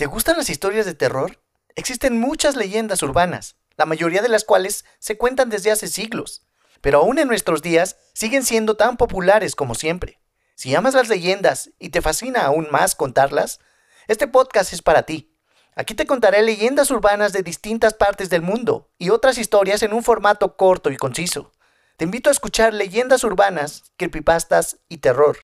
¿Te gustan las historias de terror? Existen muchas leyendas urbanas, la mayoría de las cuales se cuentan desde hace siglos, pero aún en nuestros días siguen siendo tan populares como siempre. Si amas las leyendas y te fascina aún más contarlas, este podcast es para ti. Aquí te contaré leyendas urbanas de distintas partes del mundo y otras historias en un formato corto y conciso. Te invito a escuchar leyendas urbanas, creepypastas y terror.